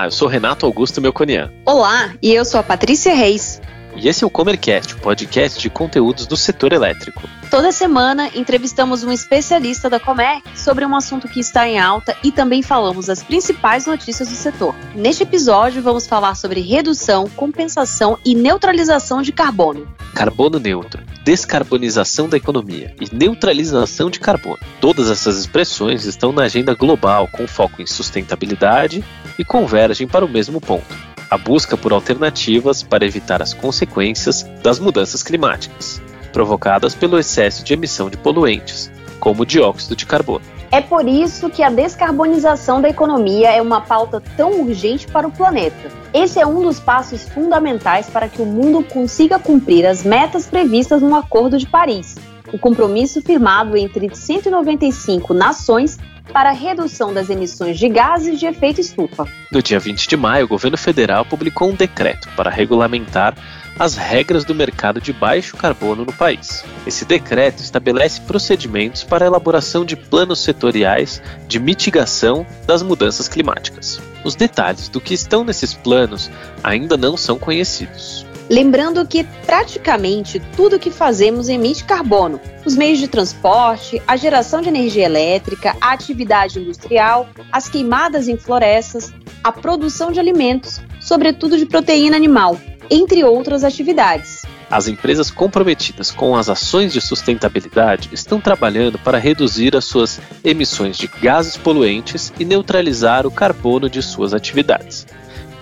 Olá, eu sou Renato Augusto Melconian. Olá, e eu sou a Patrícia Reis. E esse é o Comercast, podcast de conteúdos do setor elétrico. Toda semana entrevistamos um especialista da Comerc sobre um assunto que está em alta e também falamos as principais notícias do setor. Neste episódio vamos falar sobre redução, compensação e neutralização de carbono. Carbono neutro, descarbonização da economia e neutralização de carbono. Todas essas expressões estão na agenda global com foco em sustentabilidade e convergem para o mesmo ponto a busca por alternativas para evitar as consequências das mudanças climáticas, provocadas pelo excesso de emissão de poluentes, como o dióxido de carbono. É por isso que a descarbonização da economia é uma pauta tão urgente para o planeta. Esse é um dos passos fundamentais para que o mundo consiga cumprir as metas previstas no Acordo de Paris, o compromisso firmado entre 195 nações para a redução das emissões de gases de efeito estufa. No dia 20 de maio, o governo federal publicou um decreto para regulamentar as regras do mercado de baixo carbono no país. Esse decreto estabelece procedimentos para a elaboração de planos setoriais de mitigação das mudanças climáticas. Os detalhes do que estão nesses planos ainda não são conhecidos. Lembrando que praticamente tudo que fazemos emite carbono. Os meios de transporte, a geração de energia elétrica, a atividade industrial, as queimadas em florestas, a produção de alimentos, sobretudo de proteína animal, entre outras atividades. As empresas comprometidas com as ações de sustentabilidade estão trabalhando para reduzir as suas emissões de gases poluentes e neutralizar o carbono de suas atividades.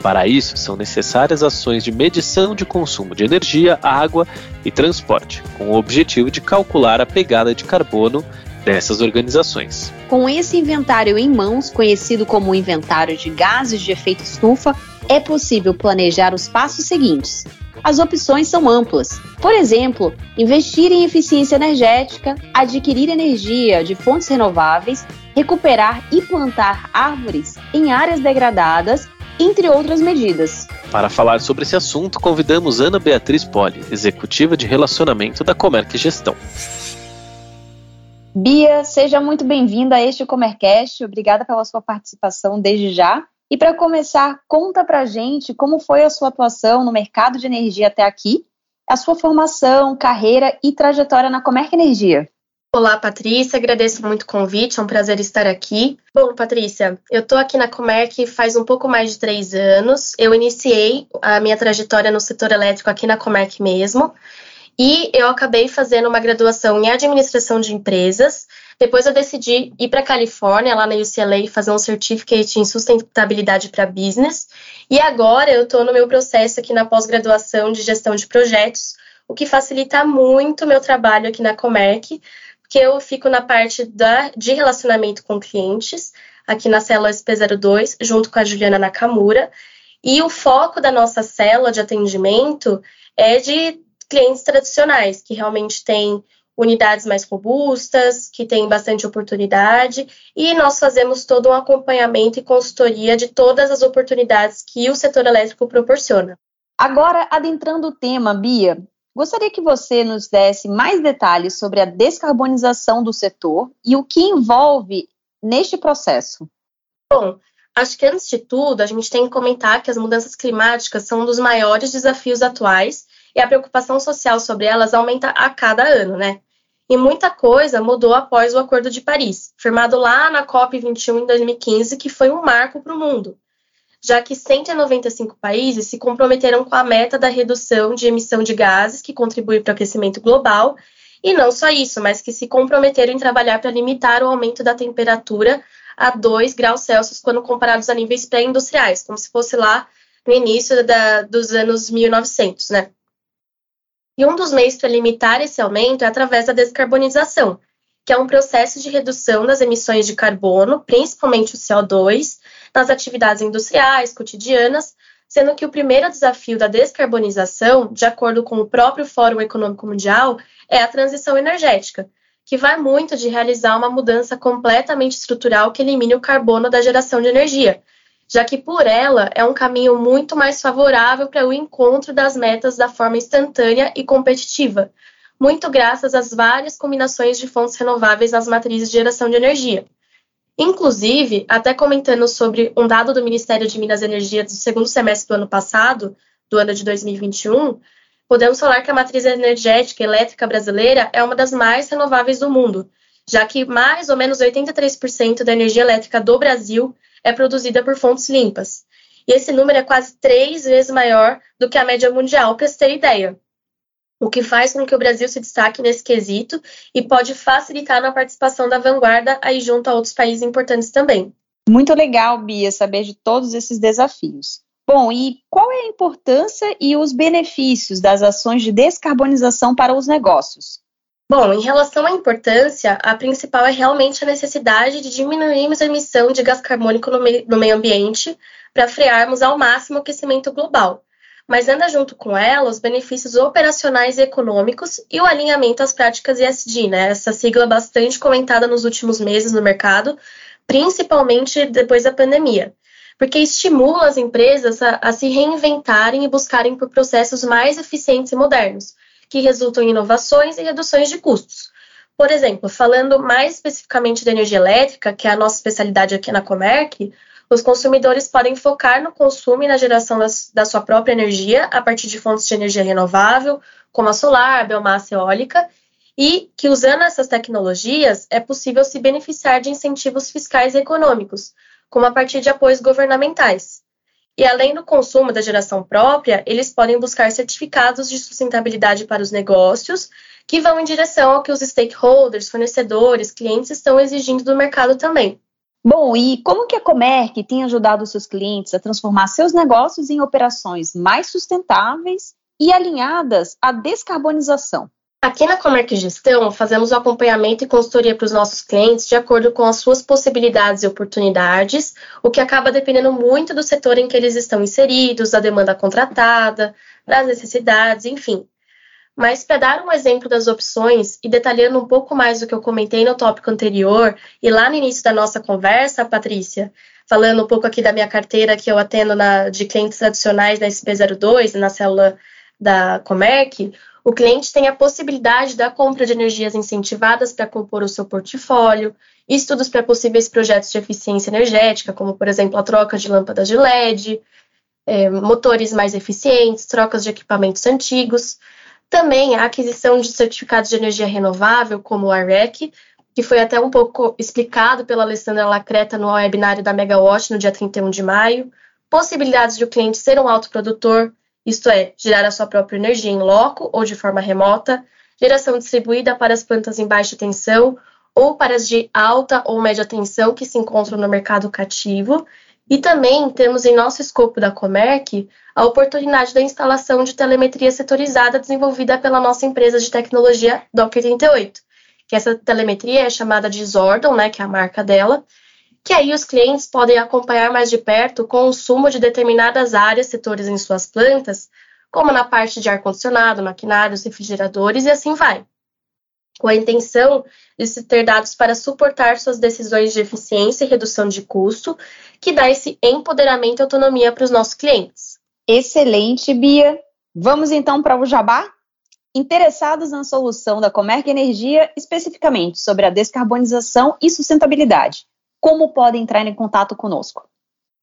Para isso, são necessárias ações de medição de consumo de energia, água e transporte, com o objetivo de calcular a pegada de carbono dessas organizações. Com esse inventário em mãos, conhecido como inventário de gases de efeito estufa, é possível planejar os passos seguintes. As opções são amplas. Por exemplo, investir em eficiência energética, adquirir energia de fontes renováveis, recuperar e plantar árvores em áreas degradadas entre outras medidas. Para falar sobre esse assunto, convidamos Ana Beatriz Poli, executiva de relacionamento da Comerc Gestão. Bia, seja muito bem-vinda a este Comercast. Obrigada pela sua participação desde já. E para começar, conta pra gente como foi a sua atuação no mercado de energia até aqui, a sua formação, carreira e trajetória na Comerc Energia. Olá, Patrícia, agradeço muito o convite, é um prazer estar aqui. Bom, Patrícia, eu estou aqui na Comerc faz um pouco mais de três anos. Eu iniciei a minha trajetória no setor elétrico aqui na Comerc mesmo, e eu acabei fazendo uma graduação em administração de empresas. Depois eu decidi ir para a Califórnia, lá na UCLA, fazer um certificate em sustentabilidade para business. E agora eu estou no meu processo aqui na pós-graduação de gestão de projetos, o que facilita muito o meu trabalho aqui na Comerc, que eu fico na parte da, de relacionamento com clientes, aqui na célula SP02, junto com a Juliana Nakamura. E o foco da nossa célula de atendimento é de clientes tradicionais, que realmente têm unidades mais robustas, que têm bastante oportunidade, e nós fazemos todo um acompanhamento e consultoria de todas as oportunidades que o setor elétrico proporciona. Agora, adentrando o tema, Bia, Gostaria que você nos desse mais detalhes sobre a descarbonização do setor e o que envolve neste processo. Bom, acho que antes de tudo, a gente tem que comentar que as mudanças climáticas são um dos maiores desafios atuais e a preocupação social sobre elas aumenta a cada ano, né? E muita coisa mudou após o Acordo de Paris, firmado lá na COP21 em 2015, que foi um marco para o mundo já que 195 países se comprometeram com a meta da redução de emissão de gases que contribui para o aquecimento global, e não só isso, mas que se comprometeram em trabalhar para limitar o aumento da temperatura a 2 graus Celsius quando comparados a níveis pré-industriais, como se fosse lá no início da, dos anos 1900, né? E um dos meios para limitar esse aumento é através da descarbonização, que é um processo de redução das emissões de carbono, principalmente o CO2, nas atividades industriais, cotidianas, sendo que o primeiro desafio da descarbonização, de acordo com o próprio Fórum Econômico Mundial, é a transição energética, que vai muito de realizar uma mudança completamente estrutural que elimine o carbono da geração de energia, já que por ela é um caminho muito mais favorável para o encontro das metas da forma instantânea e competitiva, muito graças às várias combinações de fontes renováveis nas matrizes de geração de energia. Inclusive, até comentando sobre um dado do Ministério de Minas e Energia do segundo semestre do ano passado, do ano de 2021, podemos falar que a matriz energética elétrica brasileira é uma das mais renováveis do mundo, já que mais ou menos 83% da energia elétrica do Brasil é produzida por fontes limpas. E esse número é quase três vezes maior do que a média mundial, para você ter ideia. O que faz com que o Brasil se destaque nesse quesito e pode facilitar na participação da vanguarda aí junto a outros países importantes também. Muito legal, Bia, saber de todos esses desafios. Bom, e qual é a importância e os benefícios das ações de descarbonização para os negócios? Bom, em relação à importância, a principal é realmente a necessidade de diminuirmos a emissão de gás carbônico no meio, no meio ambiente para frearmos ao máximo o aquecimento global. Mas anda junto com ela os benefícios operacionais e econômicos e o alinhamento às práticas ESG, né? Essa sigla bastante comentada nos últimos meses no mercado, principalmente depois da pandemia porque estimula as empresas a, a, se reinventarem e buscarem por processos mais eficientes e modernos, que resultam em inovações e reduções de custos. Por exemplo, falando mais especificamente da energia elétrica, que é a nossa especialidade aqui na Comerc, os consumidores podem focar no consumo e na geração das, da sua própria energia a partir de fontes de energia renovável, como a solar, a biomassa eólica, e que usando essas tecnologias é possível se beneficiar de incentivos fiscais e econômicos, como a partir de apoios governamentais. E além do consumo da geração própria, eles podem buscar certificados de sustentabilidade para os negócios, que vão em direção ao que os stakeholders, fornecedores, clientes estão exigindo do mercado também. Bom, e como que a Comerc tem ajudado seus clientes a transformar seus negócios em operações mais sustentáveis e alinhadas à descarbonização? Aqui na Comerc Gestão, fazemos o acompanhamento e consultoria para os nossos clientes de acordo com as suas possibilidades e oportunidades, o que acaba dependendo muito do setor em que eles estão inseridos, da demanda contratada, das necessidades, enfim. Mas para dar um exemplo das opções e detalhando um pouco mais do que eu comentei no tópico anterior e lá no início da nossa conversa, Patrícia, falando um pouco aqui da minha carteira que eu atendo na, de clientes tradicionais da SP02, na célula da Comerc, o cliente tem a possibilidade da compra de energias incentivadas para compor o seu portfólio, estudos para possíveis projetos de eficiência energética, como, por exemplo, a troca de lâmpadas de LED, é, motores mais eficientes, trocas de equipamentos antigos. Também a aquisição de certificados de energia renovável, como o AREC, que foi até um pouco explicado pela Alessandra Lacreta no webinário da Megawatt no dia 31 de maio. Possibilidades de o cliente ser um autoprodutor, isto é, gerar a sua própria energia em loco ou de forma remota, geração distribuída para as plantas em baixa tensão ou para as de alta ou média tensão que se encontram no mercado cativo. E também temos em nosso escopo da Comerc a oportunidade da instalação de telemetria setorizada desenvolvida pela nossa empresa de tecnologia Docker 38, que essa telemetria é chamada de Zordon, né, que é a marca dela, que aí os clientes podem acompanhar mais de perto o consumo de determinadas áreas, setores em suas plantas, como na parte de ar-condicionado, maquinários, refrigeradores e assim vai. Com a intenção de se ter dados para suportar suas decisões de eficiência e redução de custo, que dá esse empoderamento e autonomia para os nossos clientes. Excelente, Bia. Vamos então para o Jabá? Interessados na solução da Comerc Energia, especificamente sobre a descarbonização e sustentabilidade como podem entrar em contato conosco?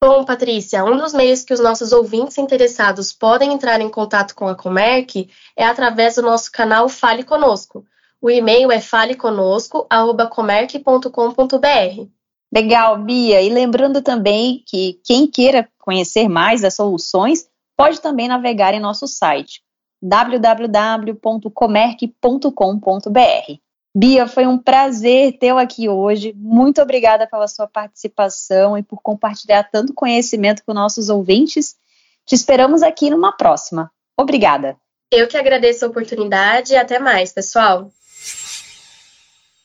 Bom, Patrícia, um dos meios que os nossos ouvintes interessados podem entrar em contato com a Comerc é através do nosso canal Fale Conosco. O e-mail é faleconosco.comerc.com.br. Legal, Bia. E lembrando também que quem queira conhecer mais das soluções pode também navegar em nosso site www.comerc.com.br. Bia, foi um prazer tê-la aqui hoje. Muito obrigada pela sua participação e por compartilhar tanto conhecimento com nossos ouvintes. Te esperamos aqui numa próxima. Obrigada. Eu que agradeço a oportunidade e até mais, pessoal.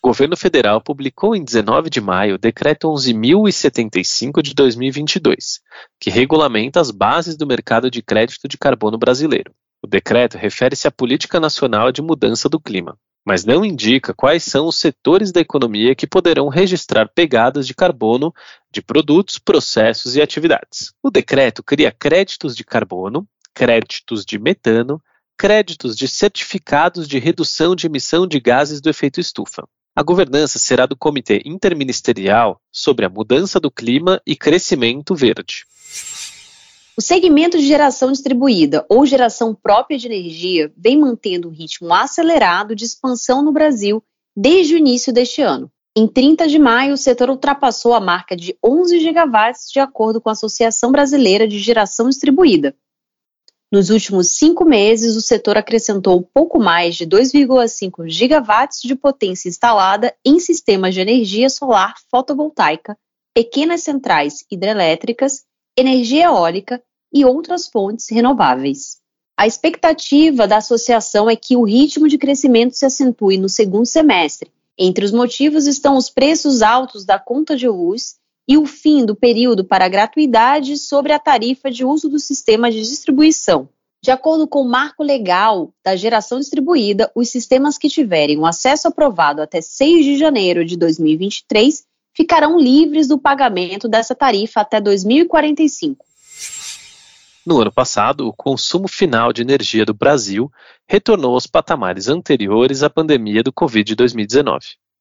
O governo federal publicou em 19 de maio o Decreto 11.075 de 2022, que regulamenta as bases do mercado de crédito de carbono brasileiro. O decreto refere-se à Política Nacional de Mudança do Clima mas não indica quais são os setores da economia que poderão registrar pegadas de carbono de produtos, processos e atividades. O decreto cria créditos de carbono, créditos de metano, créditos de certificados de redução de emissão de gases do efeito estufa. A governança será do Comitê Interministerial sobre a Mudança do Clima e Crescimento Verde. O segmento de geração distribuída ou geração própria de energia vem mantendo um ritmo acelerado de expansão no Brasil desde o início deste ano. Em 30 de maio, o setor ultrapassou a marca de 11 gigawatts, de acordo com a Associação Brasileira de Geração Distribuída. Nos últimos cinco meses, o setor acrescentou pouco mais de 2,5 gigawatts de potência instalada em sistemas de energia solar fotovoltaica, pequenas centrais hidrelétricas, energia eólica e outras fontes renováveis. A expectativa da associação é que o ritmo de crescimento se acentue no segundo semestre entre os motivos estão os preços altos da conta de luz e o fim do período para gratuidade sobre a tarifa de uso do sistema de distribuição. De acordo com o marco legal da geração distribuída, os sistemas que tiverem o acesso aprovado até 6 de janeiro de 2023 ficarão livres do pagamento dessa tarifa até 2045. No ano passado, o consumo final de energia do Brasil retornou aos patamares anteriores à pandemia do Covid-2019.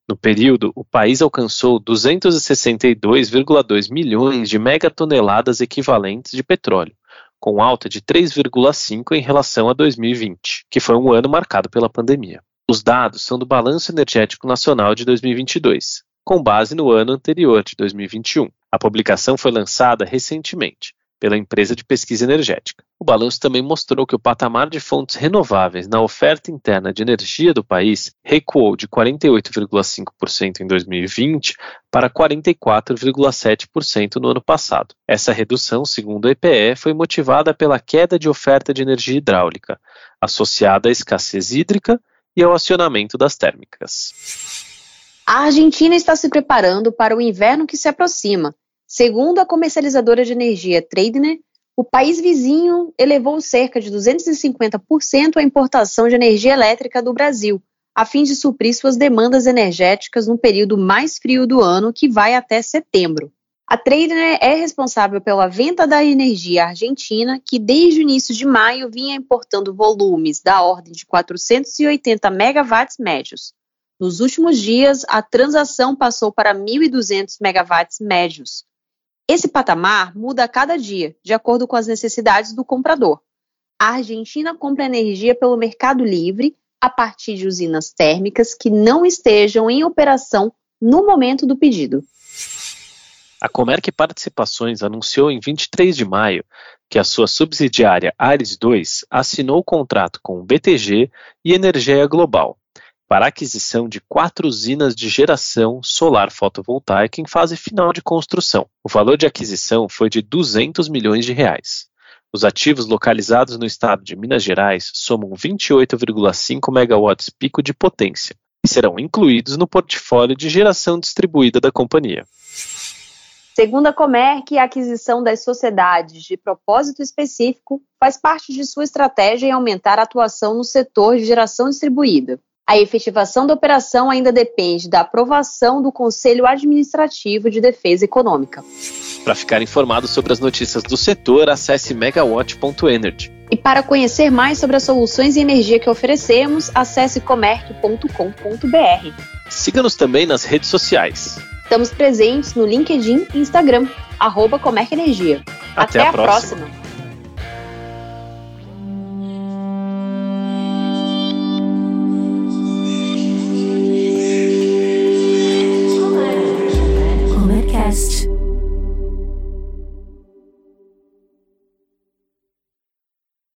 No período, o país alcançou 262,2 milhões de megatoneladas equivalentes de petróleo, com alta de 3,5 em relação a 2020, que foi um ano marcado pela pandemia. Os dados são do Balanço Energético Nacional de 2022, com base no ano anterior, de 2021. A publicação foi lançada recentemente pela empresa de pesquisa energética. O balanço também mostrou que o patamar de fontes renováveis na oferta interna de energia do país recuou de 48,5% em 2020 para 44,7% no ano passado. Essa redução, segundo o EPE, foi motivada pela queda de oferta de energia hidráulica, associada à escassez hídrica e ao acionamento das térmicas. A Argentina está se preparando para o inverno que se aproxima Segundo a comercializadora de energia Tradner, o país vizinho elevou cerca de 250% a importação de energia elétrica do Brasil, a fim de suprir suas demandas energéticas no período mais frio do ano, que vai até setembro. A Tradner é responsável pela venda da energia argentina, que desde o início de maio vinha importando volumes da ordem de 480 megawatts médios. Nos últimos dias, a transação passou para 1.200 megawatts médios, esse patamar muda a cada dia, de acordo com as necessidades do comprador. A Argentina compra energia pelo mercado livre a partir de usinas térmicas que não estejam em operação no momento do pedido. A Comerc Participações anunciou em 23 de maio que a sua subsidiária Ares 2 assinou o contrato com o BTG e Energia Global para aquisição de quatro usinas de geração solar fotovoltaica em fase final de construção. O valor de aquisição foi de 200 milhões de reais. Os ativos localizados no estado de Minas Gerais somam 28,5 megawatts pico de potência e serão incluídos no portfólio de geração distribuída da companhia. Segundo a Comerc, a aquisição das sociedades de propósito específico faz parte de sua estratégia em aumentar a atuação no setor de geração distribuída. A efetivação da operação ainda depende da aprovação do Conselho Administrativo de Defesa Econômica. Para ficar informado sobre as notícias do setor, acesse megawatt.energy. E para conhecer mais sobre as soluções de energia que oferecemos, acesse comerc.com.br. Siga-nos também nas redes sociais. Estamos presentes no LinkedIn e Instagram, arroba Comerc Energia. Até, Até a, a próxima. próxima.